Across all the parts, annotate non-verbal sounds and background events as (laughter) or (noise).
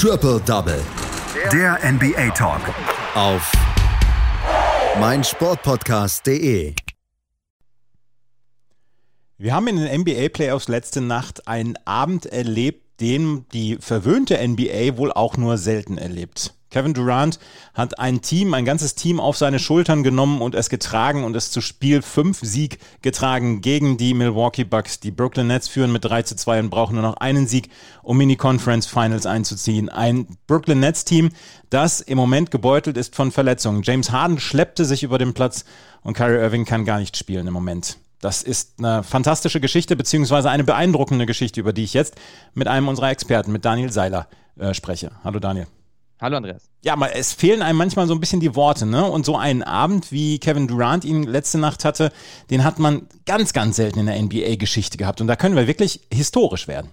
Triple Double. Der NBA Talk. Auf meinsportpodcast.de. Wir haben in den NBA Playoffs letzte Nacht einen Abend erlebt, den die verwöhnte NBA wohl auch nur selten erlebt. Kevin Durant hat ein Team, ein ganzes Team auf seine Schultern genommen und es getragen und es zu Spiel 5 Sieg getragen gegen die Milwaukee Bucks. Die Brooklyn Nets führen mit 3 zu 2 und brauchen nur noch einen Sieg, um in die Conference Finals einzuziehen. Ein Brooklyn Nets Team, das im Moment gebeutelt ist von Verletzungen. James Harden schleppte sich über den Platz und Kyrie Irving kann gar nicht spielen im Moment. Das ist eine fantastische Geschichte, beziehungsweise eine beeindruckende Geschichte, über die ich jetzt mit einem unserer Experten, mit Daniel Seiler, äh, spreche. Hallo Daniel. Hallo Andreas. Ja, aber es fehlen einem manchmal so ein bisschen die Worte, ne? Und so einen Abend, wie Kevin Durant ihn letzte Nacht hatte, den hat man ganz, ganz selten in der NBA-Geschichte gehabt. Und da können wir wirklich historisch werden.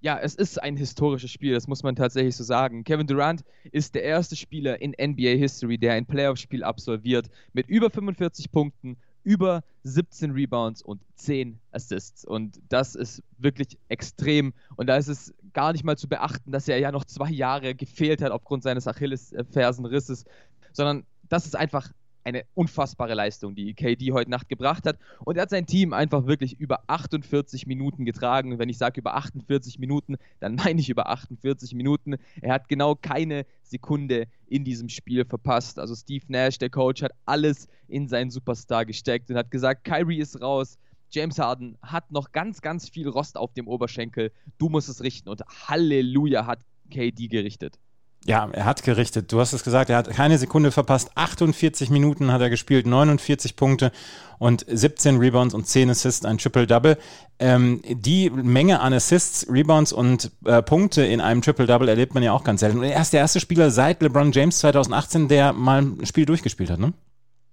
Ja, es ist ein historisches Spiel, das muss man tatsächlich so sagen. Kevin Durant ist der erste Spieler in NBA History, der ein Playoff-Spiel absolviert mit über 45 Punkten, über 17 Rebounds und 10 Assists. Und das ist wirklich extrem. Und da ist es gar nicht mal zu beachten, dass er ja noch zwei Jahre gefehlt hat aufgrund seines Achillesfersenrisses, sondern das ist einfach eine unfassbare Leistung, die KD heute Nacht gebracht hat. Und er hat sein Team einfach wirklich über 48 Minuten getragen. Und wenn ich sage über 48 Minuten, dann (laughs) meine ich über 48 Minuten. Er hat genau keine Sekunde in diesem Spiel verpasst. Also Steve Nash, der Coach, hat alles in seinen Superstar gesteckt und hat gesagt, Kyrie ist raus. James Harden hat noch ganz, ganz viel Rost auf dem Oberschenkel. Du musst es richten. Und Halleluja hat KD gerichtet. Ja, er hat gerichtet. Du hast es gesagt, er hat keine Sekunde verpasst. 48 Minuten hat er gespielt, 49 Punkte und 17 Rebounds und 10 Assists, ein Triple-Double. Ähm, die Menge an Assists, Rebounds und äh, Punkte in einem Triple-Double erlebt man ja auch ganz selten. Und er ist der erste Spieler seit LeBron James 2018, der mal ein Spiel durchgespielt hat, ne?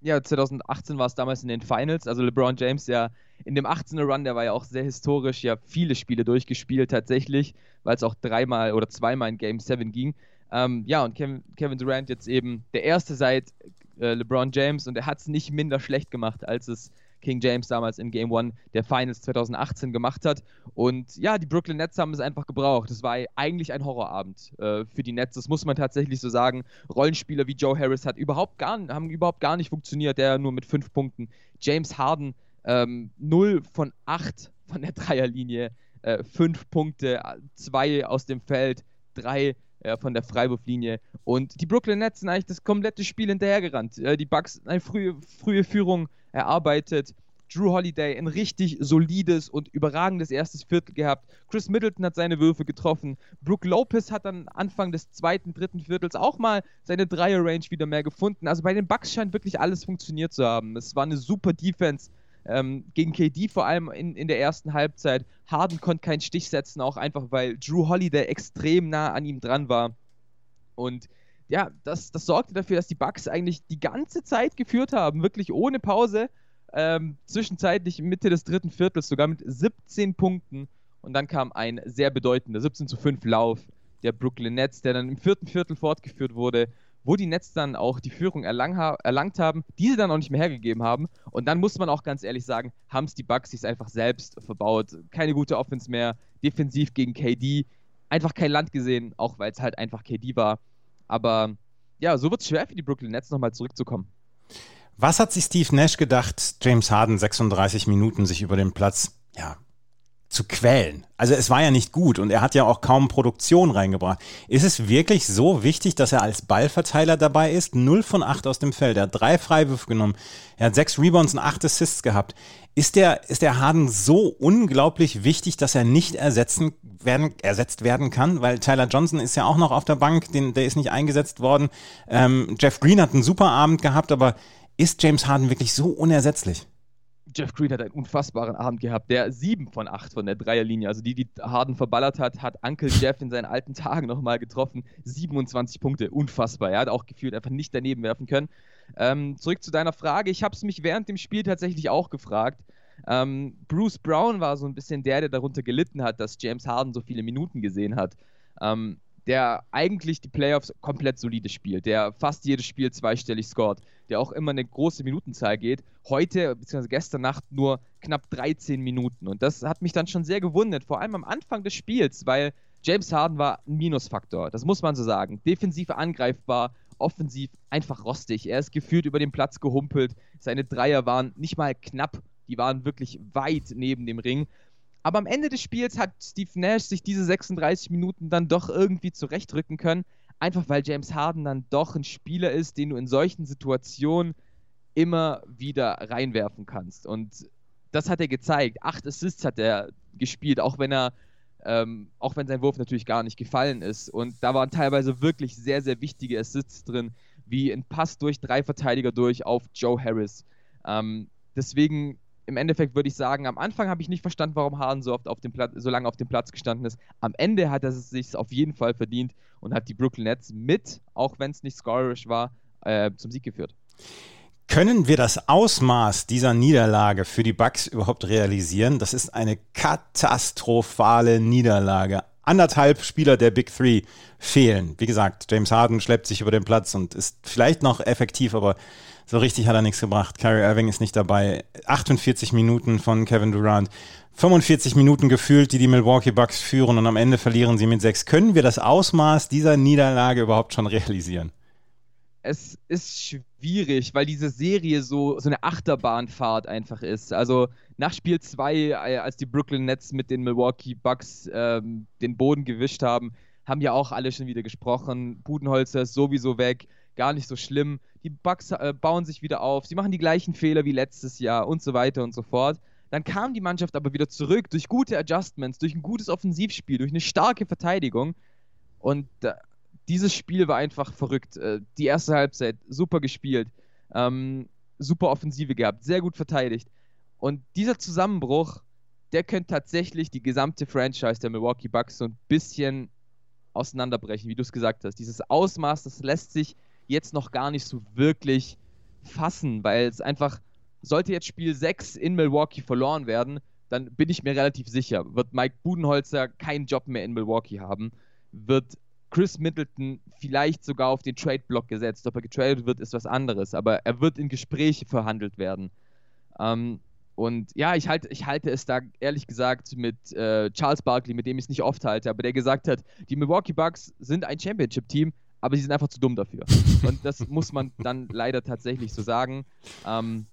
Ja, 2018 war es damals in den Finals. Also LeBron James ja in dem 18er Run, der war ja auch sehr historisch, ja viele Spiele durchgespielt tatsächlich, weil es auch dreimal oder zweimal in Game 7 ging. Ähm, ja, und Kevin, Durant jetzt eben der erste seit äh, LeBron James und er hat es nicht minder schlecht gemacht, als es King James damals in Game 1 der Finals 2018 gemacht hat. Und ja, die Brooklyn Nets haben es einfach gebraucht. Es war eigentlich ein Horrorabend äh, für die Nets, das muss man tatsächlich so sagen. Rollenspieler wie Joe Harris hat überhaupt gar, haben überhaupt gar nicht funktioniert, der nur mit fünf Punkten. James Harden ähm, 0 von 8 von der Dreierlinie, äh, 5 Punkte, 2 aus dem Feld, 3 äh, von der Freiwurflinie. Und die Brooklyn Nets sind eigentlich das komplette Spiel hinterhergerannt. Äh, die Bucks eine frühe, frühe Führung erarbeitet. Drew Holiday ein richtig solides und überragendes erstes Viertel gehabt. Chris Middleton hat seine Würfe getroffen. Brooke Lopez hat dann Anfang des zweiten, dritten Viertels auch mal seine Dreier-Range wieder mehr gefunden. Also bei den Bucks scheint wirklich alles funktioniert zu haben. Es war eine super Defense ähm, gegen KD vor allem in, in der ersten Halbzeit. Harden konnte keinen Stich setzen, auch einfach weil Drew Holiday extrem nah an ihm dran war. Und ja, das, das sorgte dafür, dass die Bucks eigentlich die ganze Zeit geführt haben, wirklich ohne Pause. Ähm, zwischenzeitlich Mitte des dritten Viertels sogar mit 17 Punkten. Und dann kam ein sehr bedeutender 17 zu 5 Lauf der Brooklyn Nets, der dann im vierten Viertel fortgeführt wurde wo die Nets dann auch die Führung erlang erlangt haben, diese dann auch nicht mehr hergegeben haben. Und dann muss man auch ganz ehrlich sagen, haben es die Bucks sich einfach selbst verbaut. Keine gute Offense mehr, defensiv gegen KD. Einfach kein Land gesehen, auch weil es halt einfach KD war. Aber ja, so wird es schwer für die Brooklyn Nets nochmal zurückzukommen. Was hat sich Steve Nash gedacht, James Harden 36 Minuten sich über den Platz ja, zu quälen. Also es war ja nicht gut und er hat ja auch kaum Produktion reingebracht. Ist es wirklich so wichtig, dass er als Ballverteiler dabei ist? 0 von 8 aus dem Feld. Er hat drei Freiwürfe genommen. Er hat sechs Rebounds und acht Assists gehabt. Ist der, ist der Harden so unglaublich wichtig, dass er nicht ersetzen werden, ersetzt werden kann? Weil Tyler Johnson ist ja auch noch auf der Bank, den, der ist nicht eingesetzt worden. Ähm, Jeff Green hat einen super Abend gehabt, aber ist James Harden wirklich so unersetzlich? Jeff Green hat einen unfassbaren Abend gehabt. Der sieben von acht von der Dreierlinie, also die, die Harden verballert hat, hat Uncle Jeff in seinen alten Tagen nochmal getroffen. 27 Punkte, unfassbar. Er hat auch gefühlt einfach nicht daneben werfen können. Ähm, zurück zu deiner Frage. Ich habe es mich während dem Spiel tatsächlich auch gefragt. Ähm, Bruce Brown war so ein bisschen der, der darunter gelitten hat, dass James Harden so viele Minuten gesehen hat. Ähm, der eigentlich die Playoffs komplett solide spielt, der fast jedes Spiel zweistellig scored, der auch immer eine große Minutenzahl geht. Heute bzw. gestern Nacht nur knapp 13 Minuten. Und das hat mich dann schon sehr gewundert, vor allem am Anfang des Spiels, weil James Harden war ein Minusfaktor, das muss man so sagen. Defensiv angreifbar, offensiv einfach rostig. Er ist gefühlt über den Platz gehumpelt. Seine Dreier waren nicht mal knapp, die waren wirklich weit neben dem Ring. Aber am Ende des Spiels hat Steve Nash sich diese 36 Minuten dann doch irgendwie zurechtrücken können. Einfach weil James Harden dann doch ein Spieler ist, den du in solchen Situationen immer wieder reinwerfen kannst. Und das hat er gezeigt. Acht Assists hat er gespielt, auch wenn er, ähm, auch wenn sein Wurf natürlich gar nicht gefallen ist. Und da waren teilweise wirklich sehr, sehr wichtige Assists drin, wie ein Pass durch drei Verteidiger durch auf Joe Harris. Ähm, deswegen im Endeffekt würde ich sagen, am Anfang habe ich nicht verstanden, warum Harden so oft auf dem Platz, so lange auf dem Platz gestanden ist. Am Ende hat er es sich auf jeden Fall verdient und hat die Brooklyn Nets mit, auch wenn es nicht scorerish war, äh, zum Sieg geführt. Können wir das Ausmaß dieser Niederlage für die Bucks überhaupt realisieren? Das ist eine katastrophale Niederlage. Anderthalb Spieler der Big Three fehlen. Wie gesagt, James Harden schleppt sich über den Platz und ist vielleicht noch effektiv, aber so richtig hat er nichts gebracht. Kyrie Irving ist nicht dabei. 48 Minuten von Kevin Durant. 45 Minuten gefühlt, die die Milwaukee Bucks führen und am Ende verlieren sie mit sechs. Können wir das Ausmaß dieser Niederlage überhaupt schon realisieren? Es ist schwierig, weil diese Serie so, so eine Achterbahnfahrt einfach ist. Also nach Spiel 2, äh, als die Brooklyn Nets mit den Milwaukee Bucks ähm, den Boden gewischt haben, haben ja auch alle schon wieder gesprochen. Budenholzer ist sowieso weg gar nicht so schlimm. Die Bugs äh, bauen sich wieder auf, sie machen die gleichen Fehler wie letztes Jahr und so weiter und so fort. Dann kam die Mannschaft aber wieder zurück durch gute Adjustments, durch ein gutes Offensivspiel, durch eine starke Verteidigung. Und äh, dieses Spiel war einfach verrückt. Äh, die erste Halbzeit super gespielt, ähm, super Offensive gehabt, sehr gut verteidigt. Und dieser Zusammenbruch, der könnte tatsächlich die gesamte Franchise der Milwaukee Bucks so ein bisschen auseinanderbrechen, wie du es gesagt hast. Dieses Ausmaß, das lässt sich jetzt noch gar nicht so wirklich fassen, weil es einfach, sollte jetzt Spiel 6 in Milwaukee verloren werden, dann bin ich mir relativ sicher, wird Mike Budenholzer keinen Job mehr in Milwaukee haben, wird Chris Middleton vielleicht sogar auf den Trade-Block gesetzt. Ob er getradet wird, ist was anderes, aber er wird in Gespräche verhandelt werden. Ähm, und ja, ich halte, ich halte es da ehrlich gesagt mit äh, Charles Barkley, mit dem ich es nicht oft halte, aber der gesagt hat, die Milwaukee Bucks sind ein Championship-Team, aber sie sind einfach zu dumm dafür. Und das (laughs) muss man dann leider tatsächlich so sagen. Ähm,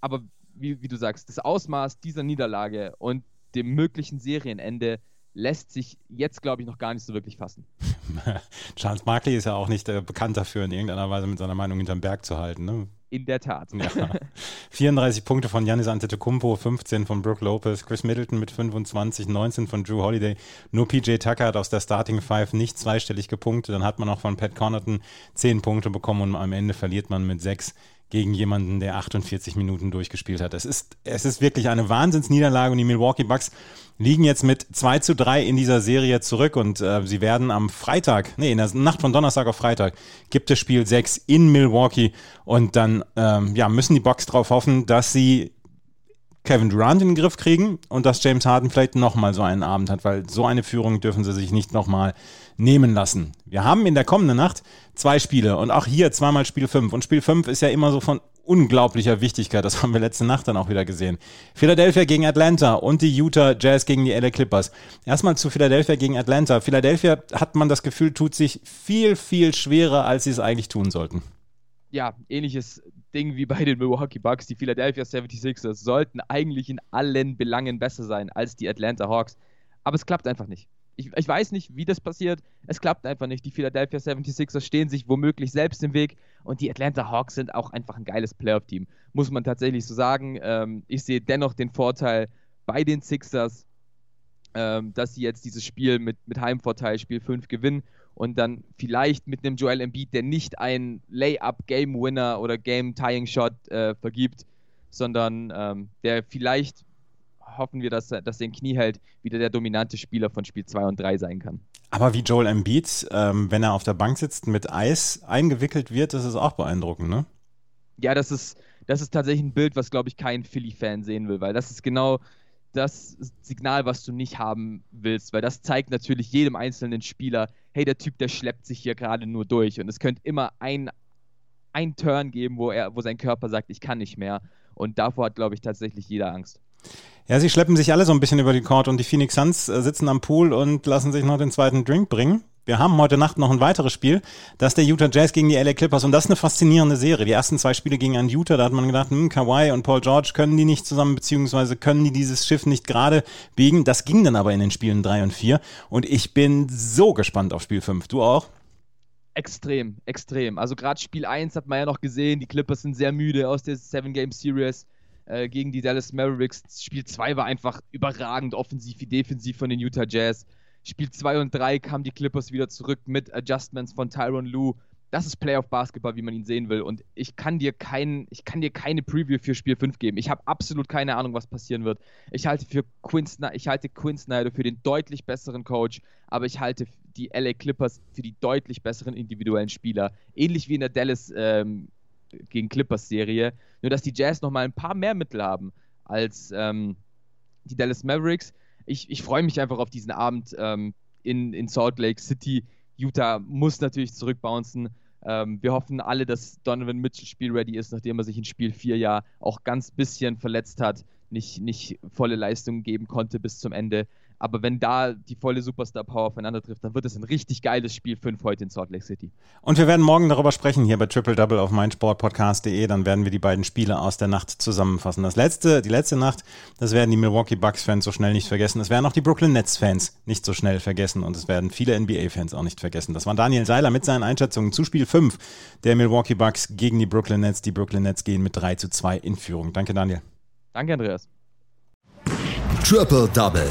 aber wie, wie, du sagst, das Ausmaß dieser Niederlage und dem möglichen Serienende lässt sich jetzt, glaube ich, noch gar nicht so wirklich fassen. (laughs) Charles Barkley ist ja auch nicht äh, bekannt dafür, in irgendeiner Weise mit seiner Meinung hinterm Berg zu halten. Ne? In der Tat. Ja. 34 Punkte von Giannis Antetokounmpo, 15 von Brooke Lopez, Chris Middleton mit 25, 19 von Drew Holiday. Nur PJ Tucker hat aus der Starting Five nicht zweistellig gepunktet. Dann hat man auch von Pat Connaughton 10 Punkte bekommen und am Ende verliert man mit 6 gegen jemanden, der 48 Minuten durchgespielt hat. Es ist, es ist wirklich eine Wahnsinnsniederlage und die Milwaukee Bucks liegen jetzt mit 2 zu 3 in dieser Serie zurück und äh, sie werden am Freitag, nee, in der Nacht von Donnerstag auf Freitag gibt es Spiel 6 in Milwaukee und dann ähm, ja, müssen die Bucks darauf hoffen, dass sie Kevin Durant in den Griff kriegen und dass James Harden vielleicht nochmal so einen Abend hat, weil so eine Führung dürfen sie sich nicht nochmal nehmen lassen. Wir haben in der kommenden Nacht zwei Spiele und auch hier zweimal Spiel 5. Und Spiel 5 ist ja immer so von unglaublicher Wichtigkeit. Das haben wir letzte Nacht dann auch wieder gesehen. Philadelphia gegen Atlanta und die Utah Jazz gegen die LA Clippers. Erstmal zu Philadelphia gegen Atlanta. Philadelphia hat man das Gefühl, tut sich viel, viel schwerer, als sie es eigentlich tun sollten. Ja, ähnliches Ding wie bei den Milwaukee Bucks. Die Philadelphia 76ers sollten eigentlich in allen Belangen besser sein als die Atlanta Hawks. Aber es klappt einfach nicht. Ich, ich, weiß nicht, wie das passiert. Es klappt einfach nicht. Die Philadelphia 76ers stehen sich womöglich selbst im Weg und die Atlanta Hawks sind auch einfach ein geiles Playoff-Team. Muss man tatsächlich so sagen. Ähm, ich sehe dennoch den Vorteil bei den Sixers, ähm, dass sie jetzt dieses Spiel mit, mit Heimvorteil, Spiel 5 gewinnen und dann vielleicht mit einem Joel Embiid, der nicht ein Layup Game Winner oder Game Tying Shot äh, vergibt, sondern ähm, der vielleicht hoffen wir, dass, dass er den Knie hält, wieder der dominante Spieler von Spiel 2 und 3 sein kann. Aber wie Joel Embiid, ähm, wenn er auf der Bank sitzt, mit Eis eingewickelt wird, das ist auch beeindruckend, ne? Ja, das ist, das ist tatsächlich ein Bild, was, glaube ich, kein Philly-Fan sehen will, weil das ist genau das Signal, was du nicht haben willst, weil das zeigt natürlich jedem einzelnen Spieler, hey, der Typ, der schleppt sich hier gerade nur durch und es könnte immer ein, ein Turn geben, wo, er, wo sein Körper sagt, ich kann nicht mehr und davor hat, glaube ich, tatsächlich jeder Angst. Ja, sie schleppen sich alle so ein bisschen über die Court und die Phoenix Suns äh, sitzen am Pool und lassen sich noch den zweiten Drink bringen. Wir haben heute Nacht noch ein weiteres Spiel. Das ist der Utah Jazz gegen die LA Clippers. Und das ist eine faszinierende Serie. Die ersten zwei Spiele gingen an Utah. Da hat man gedacht, hm, Kawhi und Paul George können die nicht zusammen, beziehungsweise können die dieses Schiff nicht gerade biegen. Das ging dann aber in den Spielen drei und vier. Und ich bin so gespannt auf Spiel fünf. Du auch? Extrem, extrem. Also gerade Spiel 1 hat man ja noch gesehen, die Clippers sind sehr müde aus der Seven-Game-Series äh, gegen die Dallas Mavericks. Spiel 2 war einfach überragend offensiv wie defensiv von den Utah Jazz. Spiel 2 und 3 kamen die Clippers wieder zurück mit Adjustments von Tyron Lue. Das ist Playoff Basketball, wie man ihn sehen will. Und ich kann dir, kein, ich kann dir keine Preview für Spiel 5 geben. Ich habe absolut keine Ahnung, was passieren wird. Ich halte, für Quinn, ich halte Quinn Snyder für den deutlich besseren Coach, aber ich halte die LA Clippers für die deutlich besseren individuellen Spieler. Ähnlich wie in der Dallas ähm, gegen Clippers Serie. Nur, dass die Jazz nochmal ein paar mehr Mittel haben als ähm, die Dallas Mavericks ich, ich freue mich einfach auf diesen Abend ähm, in, in Salt Lake City. Utah muss natürlich zurückbouncen. Ähm, wir hoffen alle, dass Donovan Mitchell spielready ist, nachdem er sich in Spiel 4 ja auch ganz bisschen verletzt hat, nicht, nicht volle Leistung geben konnte bis zum Ende. Aber wenn da die volle Superstar-Power aufeinander trifft, dann wird es ein richtig geiles Spiel 5 heute in Salt Lake City. Und wir werden morgen darüber sprechen hier bei Triple Double auf meinsportpodcast.de. Dann werden wir die beiden Spiele aus der Nacht zusammenfassen. Das letzte, die letzte Nacht, das werden die Milwaukee Bucks-Fans so schnell nicht vergessen. Es werden auch die Brooklyn Nets-Fans nicht so schnell vergessen. Und es werden viele NBA-Fans auch nicht vergessen. Das war Daniel Seiler mit seinen Einschätzungen zu Spiel 5 der Milwaukee Bucks gegen die Brooklyn Nets. Die Brooklyn Nets gehen mit 3 zu 2 in Führung. Danke, Daniel. Danke, Andreas. Triple Double.